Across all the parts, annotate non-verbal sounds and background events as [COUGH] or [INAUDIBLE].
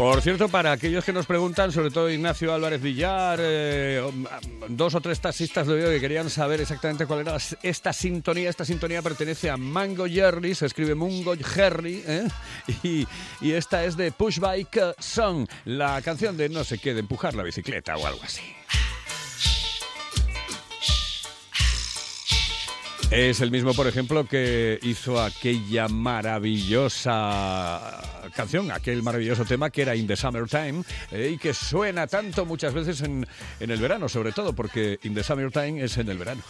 Por cierto, para aquellos que nos preguntan, sobre todo Ignacio Álvarez Villar, eh, dos o tres taxistas de oído que querían saber exactamente cuál era esta sintonía. Esta sintonía pertenece a Mango Jerry, se escribe Mungo Jerry, ¿eh? [LAUGHS] y, y esta es de Push Bike Song, la canción de no sé qué, de empujar la bicicleta o algo así. Es el mismo, por ejemplo, que hizo aquella maravillosa canción, aquel maravilloso tema que era In the Summertime eh, y que suena tanto muchas veces en, en el verano, sobre todo porque In the Summertime es en el verano.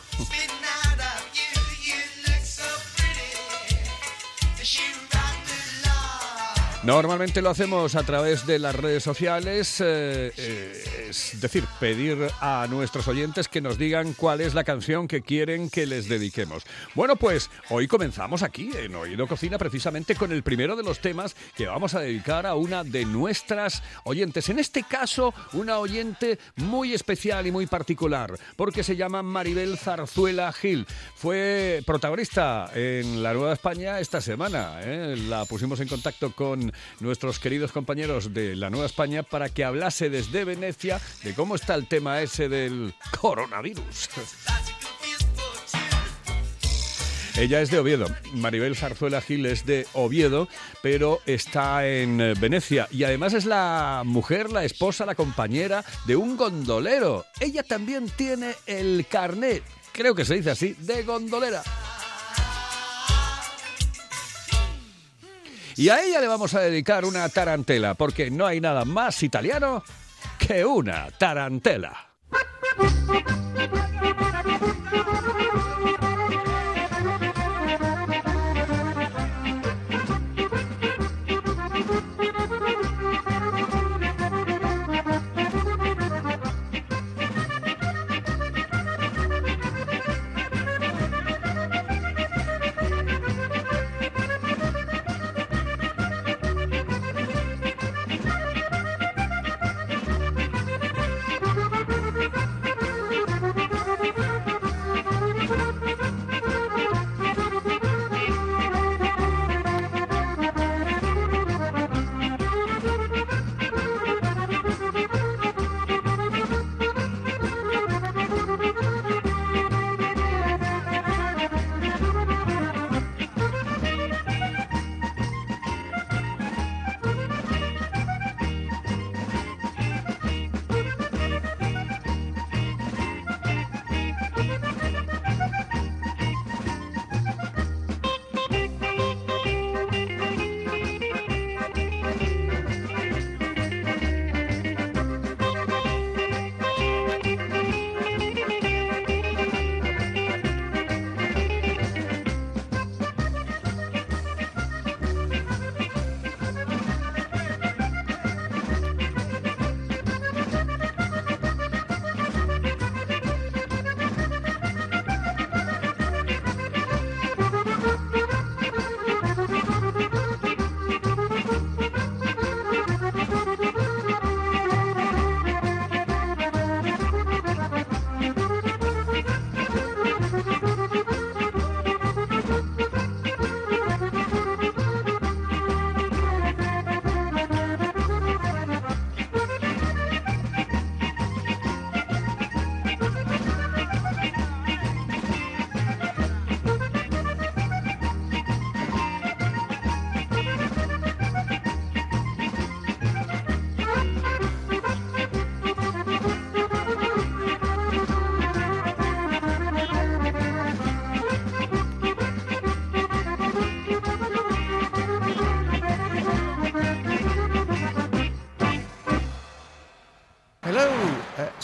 Normalmente lo hacemos a través de las redes sociales, eh, eh, es decir, pedir a nuestros oyentes que nos digan cuál es la canción que quieren que les dediquemos. Bueno, pues hoy comenzamos aquí en Oído Cocina precisamente con el primero de los temas que vamos a dedicar a una de nuestras oyentes. En este caso, una oyente muy especial y muy particular, porque se llama Maribel Zarzuela Gil. Fue protagonista en La Nueva España esta semana. ¿eh? La pusimos en contacto con nuestros queridos compañeros de la Nueva España para que hablase desde Venecia de cómo está el tema ese del coronavirus. Ella es de Oviedo, Maribel Zarzuela Gil es de Oviedo, pero está en Venecia y además es la mujer, la esposa, la compañera de un gondolero. Ella también tiene el carnet, creo que se dice así, de gondolera. Y a ella le vamos a dedicar una tarantela, porque no hay nada más italiano que una tarantela.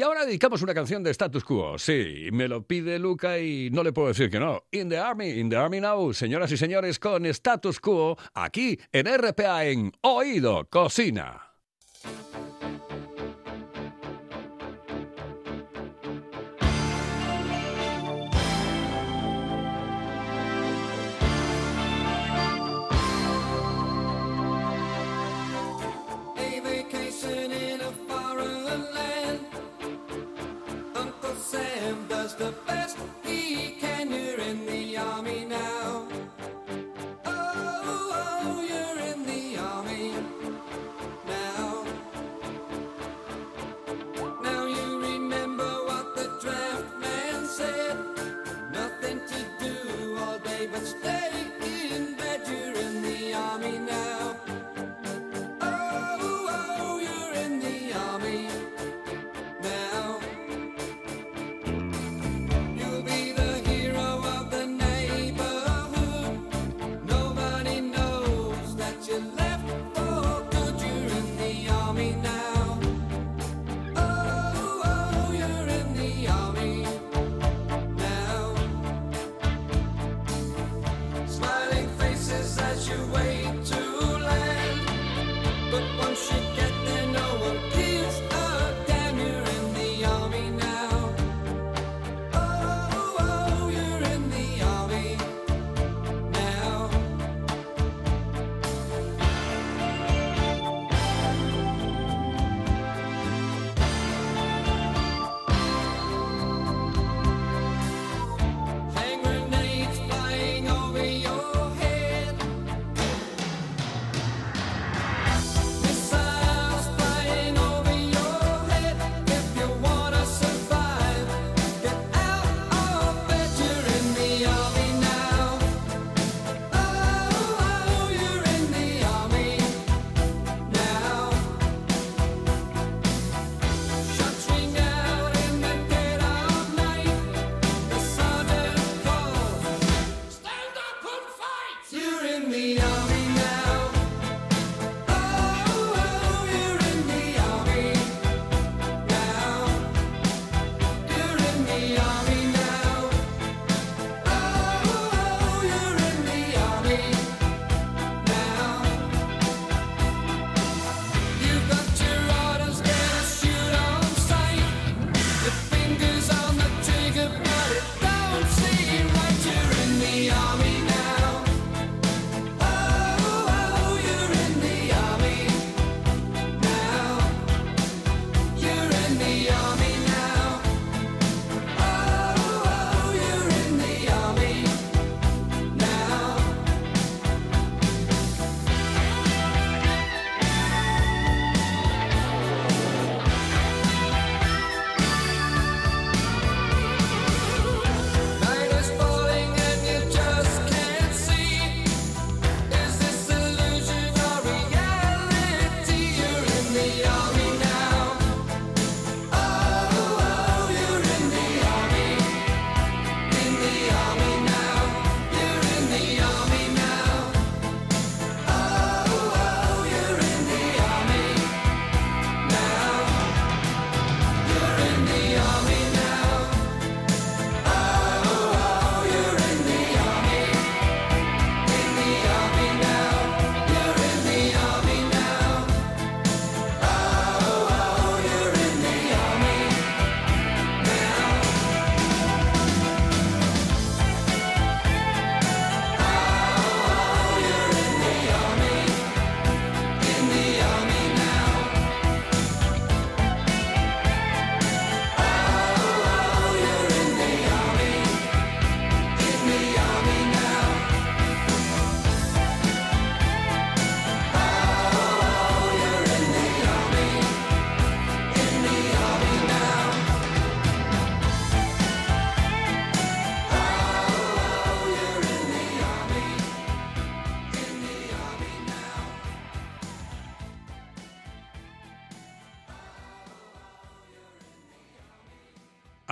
Y ahora dedicamos una canción de Status Quo. Sí, me lo pide Luca y no le puedo decir que no. In the Army, in the Army Now, señoras y señores, con Status Quo, aquí en RPA en Oído Cocina. The best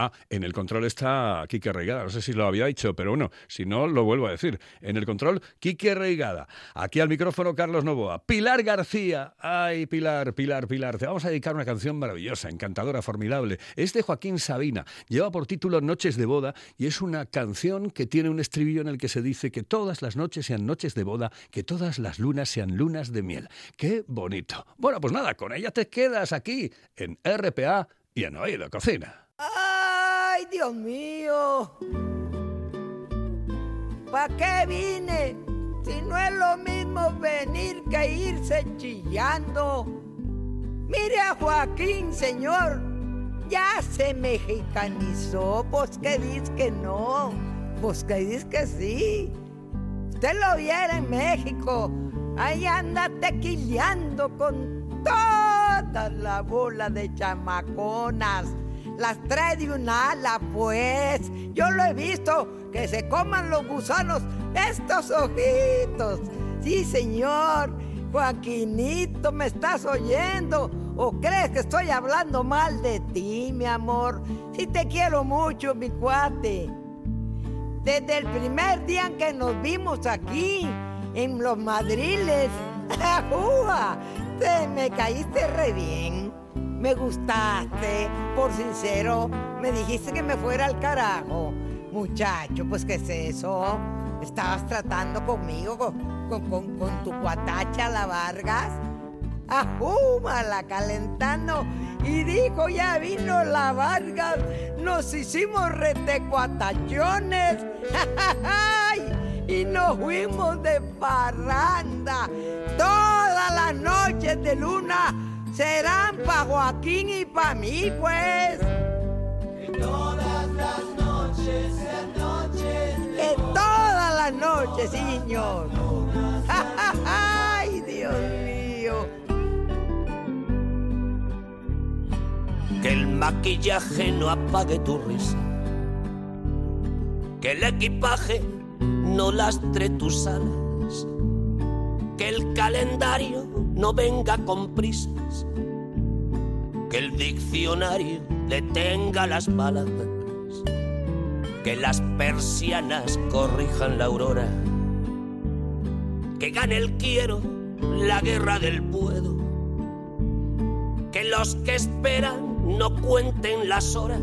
Ah, en el control está Quique Reigada. No sé si lo había dicho, pero bueno, si no, lo vuelvo a decir. En el control, Quique Reigada. Aquí al micrófono, Carlos Novoa. Pilar García. Ay, Pilar, Pilar, Pilar. Te vamos a dedicar una canción maravillosa, encantadora, formidable. Es de Joaquín Sabina. Lleva por título Noches de Boda y es una canción que tiene un estribillo en el que se dice que todas las noches sean noches de boda, que todas las lunas sean lunas de miel. ¡Qué bonito! Bueno, pues nada, con ella te quedas aquí, en RPA y en Oído Cocina. ¡Ay, Dios mío! ¿Para qué vine? Si no es lo mismo venir que irse chillando. Mire a Joaquín, señor. Ya se mexicanizó. Pues que dice que no. Pues que dice que sí. Usted lo viera en México. Ahí anda tequileando con toda la bola de chamaconas. Las trae de un ala, pues. Yo lo he visto. Que se coman los gusanos estos ojitos. Sí, señor. Joaquinito, ¿me estás oyendo? ¿O crees que estoy hablando mal de ti, mi amor? Sí te quiero mucho, mi cuate. Desde el primer día en que nos vimos aquí, en los madriles, [LAUGHS] ¡Ajúa! Te me caíste re bien. Me gustaste, por sincero. Me dijiste que me fuera al carajo. Muchacho, pues ¿qué es eso? ¿Estabas tratando conmigo, con, tu cuatacha, la Vargas? ¡Ajúmala, calentando! Y dijo, ya vino la Vargas, nos hicimos retecuatachones. [LAUGHS] Y nos fuimos de parranda. Todas las noches de luna serán para Joaquín y para mí, pues. Que todas las noches, sí, señor. [LAUGHS] ¡Ay, Dios mío! Que el maquillaje no apague tu risa. Que el equipaje no lastre tus alas. Que el calendario no venga con prisas. Que el diccionario detenga las palabras. Que las persianas corrijan la aurora. Que gane el quiero la guerra del puedo que los que esperan no cuenten las horas,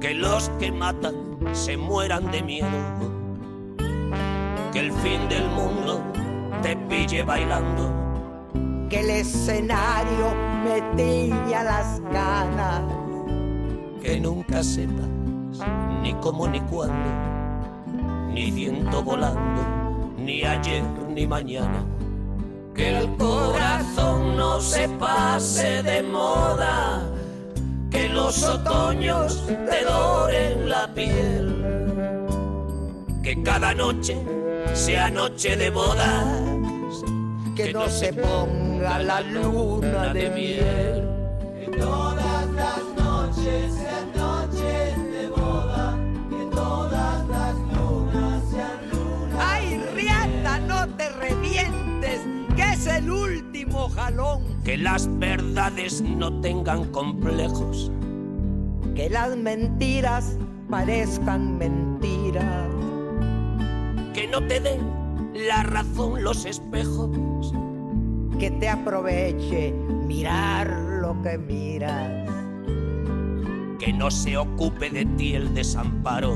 que los que matan se mueran de miedo, que el fin del mundo te pille bailando, Que el escenario me tiña las ganas. que nunca sepas ni cómo ni cuándo, ni viento volando, ni ayer ni mañana. Que el corazón no se pase de moda, que los otoños te doren la piel, que cada noche sea noche de bodas, Que no se ponga la luna de miel. ¡Ay, riata, no te revientes! Que es el último jalón. que las verdades no tengan complejos. Que las mentiras parezcan mentiras. Que no te den la razón los espejos, Que te aproveche mirar lo que miras. que no se ocupe de ti el desamparo,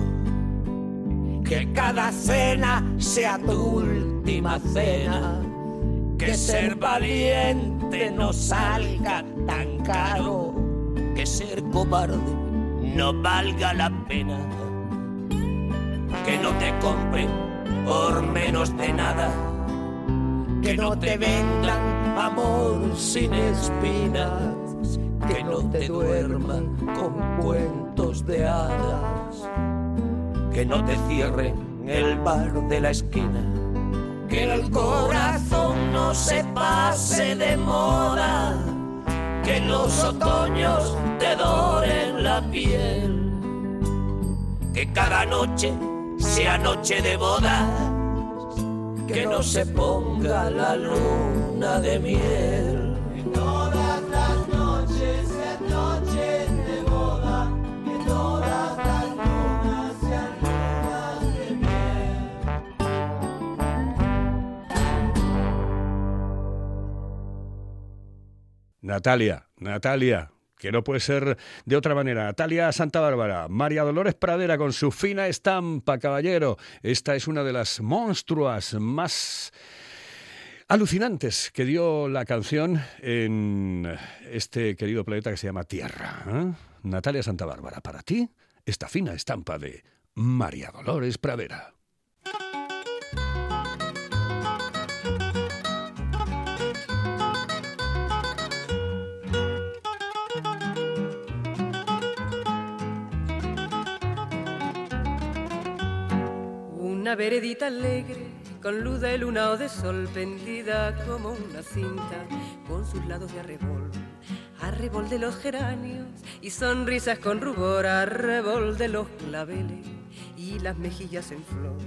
Que cada cena sea tu última cena. que ser valiente no salga tan caro, que ser cobarde no valga la pena, que no te compren por menos de nada, que no te vendan amor sin espinas, que no te duerman con cuentos de hadas, que no te cierren el bar de la esquina. Que el corazón no se pase de moda, que los otoños te doren la piel, que cada noche sea noche de boda, que no se ponga la luna de miel. Que todas las noches sean noches de boda, que todas las lunas sean lunas de miel. Natalia, Natalia, que no puede ser de otra manera. Natalia Santa Bárbara, María Dolores Pradera con su fina estampa, caballero. Esta es una de las monstruas más alucinantes que dio la canción en este querido planeta que se llama Tierra. ¿eh? Natalia Santa Bárbara, para ti, esta fina estampa de María Dolores Pradera. Una veredita alegre, con luz de luna o de sol, pendida como una cinta, con sus lados de arrebol. Arrebol de los geranios y sonrisas con rubor, arrebol de los claveles y las mejillas en flor.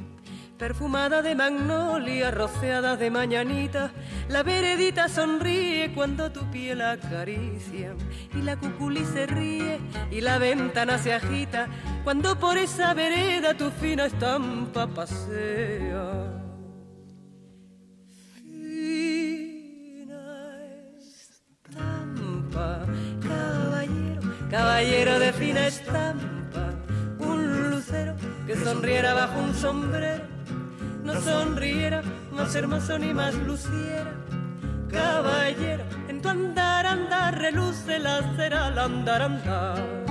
Perfumada de magnolia, rociada de mañanita, la veredita sonríe cuando tu piel acaricia. Y la cuculi se ríe y la ventana se agita cuando por esa vereda tu fina estampa pasea. Fina estampa, caballero, caballero de fina estampa, un lucero que sonriera bajo un sombrero no sonriera, más hermoso ni más luciera. Caballero, en tu andar, andar, reluce la cera al andar, andar.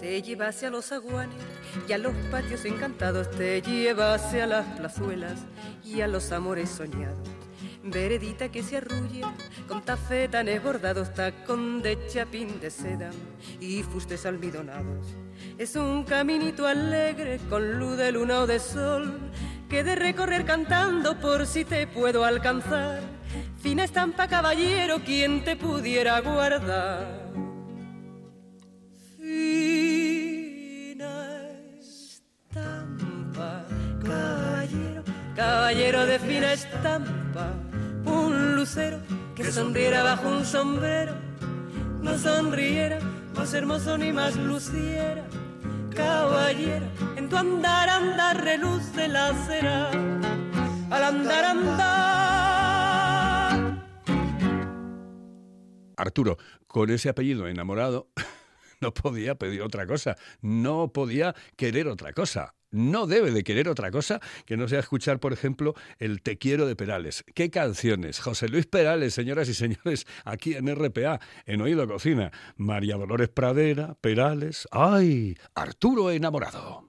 Te lleva hacia los aguanes y a los patios encantados, te lleva hacia las plazuelas a los amores soñados. Veredita que se arrulla con tafetanes bordados, tacón de chapín de seda y fustes almidonados. Es un caminito alegre con luz de luna o de sol que de recorrer cantando por si te puedo alcanzar. Fina estampa caballero, quien te pudiera guardar. Caballero, de fina estampa, un lucero que sonriera bajo un sombrero, no sonriera más hermoso ni más luciera. Caballero, en tu andar, andar, reluce la cera, al andar, andar. Arturo, con ese apellido enamorado, no podía pedir otra cosa, no podía querer otra cosa. No debe de querer otra cosa que no sea escuchar, por ejemplo, el Te quiero de Perales. ¿Qué canciones? José Luis Perales, señoras y señores, aquí en RPA, en Oído Cocina. María Dolores Pradera, Perales. ¡Ay! Arturo enamorado.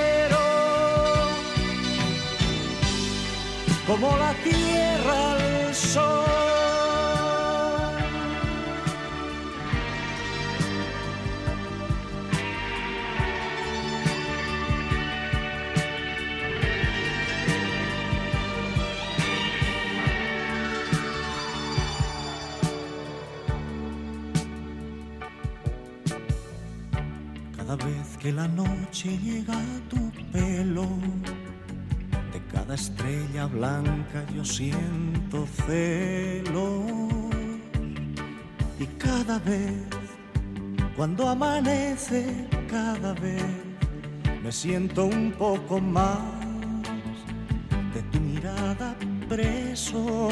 Como la tierra al sol. Cada vez que la noche llega a tu pelo, cada estrella blanca yo siento celo y cada vez cuando amanece cada vez me siento un poco más de tu mirada preso.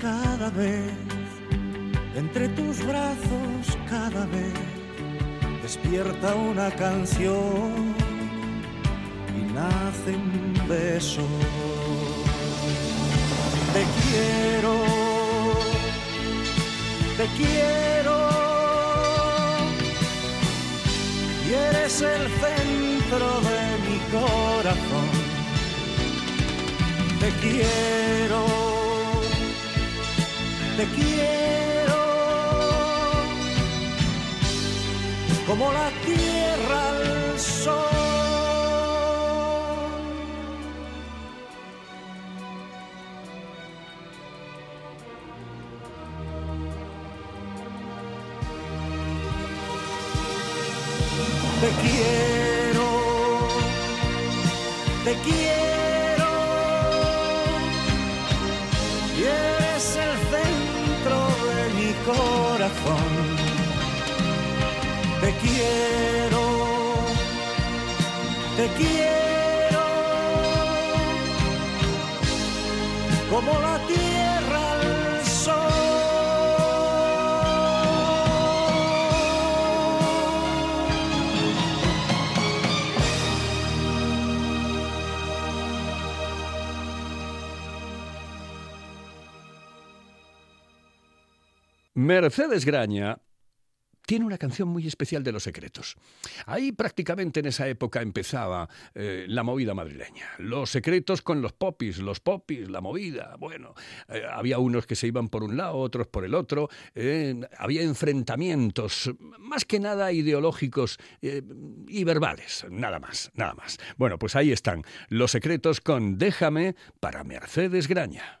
Cada vez entre tus brazos cada vez despierta una canción nace un beso. Te quiero, te quiero, y eres el centro de mi corazón. Te quiero, te quiero, como la tierra al sol. Mercedes Graña tiene una canción muy especial de Los Secretos. Ahí prácticamente en esa época empezaba eh, la movida madrileña. Los secretos con los popis, los popis, la movida. Bueno, eh, había unos que se iban por un lado, otros por el otro. eh, había enfrentamientos, más que nada ideológicos y verbales. Nada más, nada más. Bueno, pues ahí están. Los secretos con Déjame para Mercedes Graña.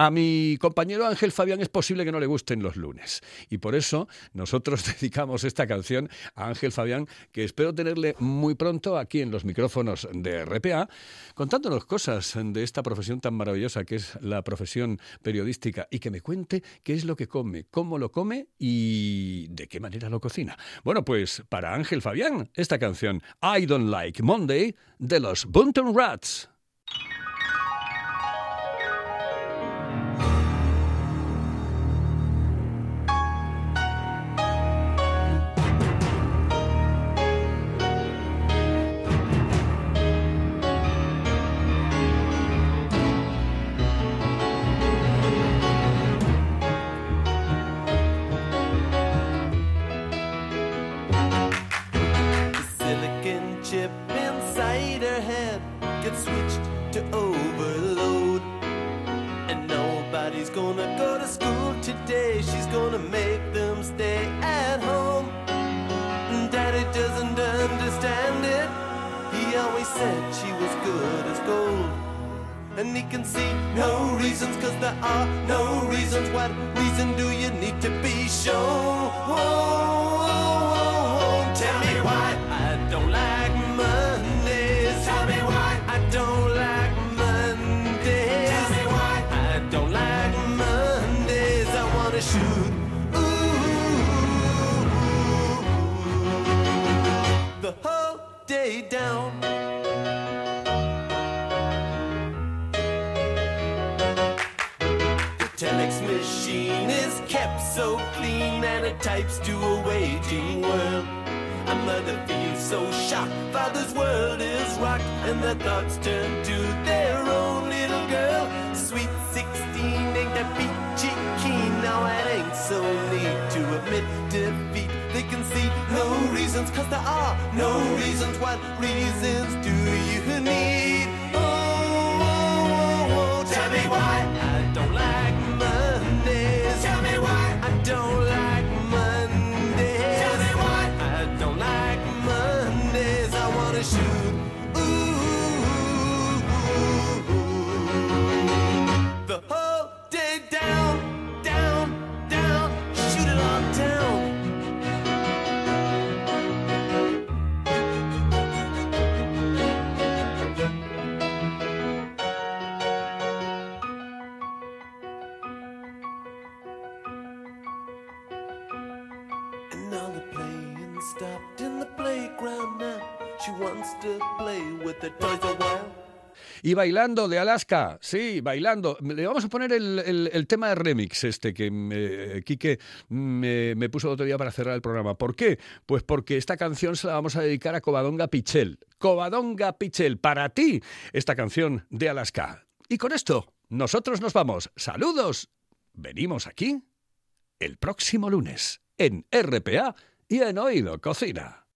A mi compañero Ángel Fabián es posible que no le gusten los lunes. Y por eso nosotros [LAUGHS] dedicamos esta canción a Ángel Fabián, que espero tenerle muy pronto aquí en los micrófonos de RPA, contándonos cosas de esta profesión tan maravillosa que es la profesión periodística y que me cuente qué es lo que come, cómo lo come y de qué manera lo cocina. Bueno, pues para Ángel Fabián, esta canción I Don't Like Monday de los Bunton Rats. To school today. She's gonna make them stay at home. Daddy doesn't understand it. He always said she was good as gold. And he can see no reasons, cause there are no reasons. What reason do you need to be shown? Tell me why day down. The telex machine is kept so clean and it types to a waging world. A mother feels so shocked, father's world is rocked, and their thoughts turn to their own What reasons Y bailando de Alaska, sí, bailando. Le vamos a poner el, tema de remix este que me, Quique me, me puso el otro día para cerrar el programa. ¿Por qué? Pues porque esta canción se la vamos a dedicar a Covadonga Pichel. Covadonga Pichel, para ti, esta canción de Alaska. Y con esto, nosotros nos vamos. Saludos. Venimos aquí el próximo lunes en RPA y en Oído Cocina.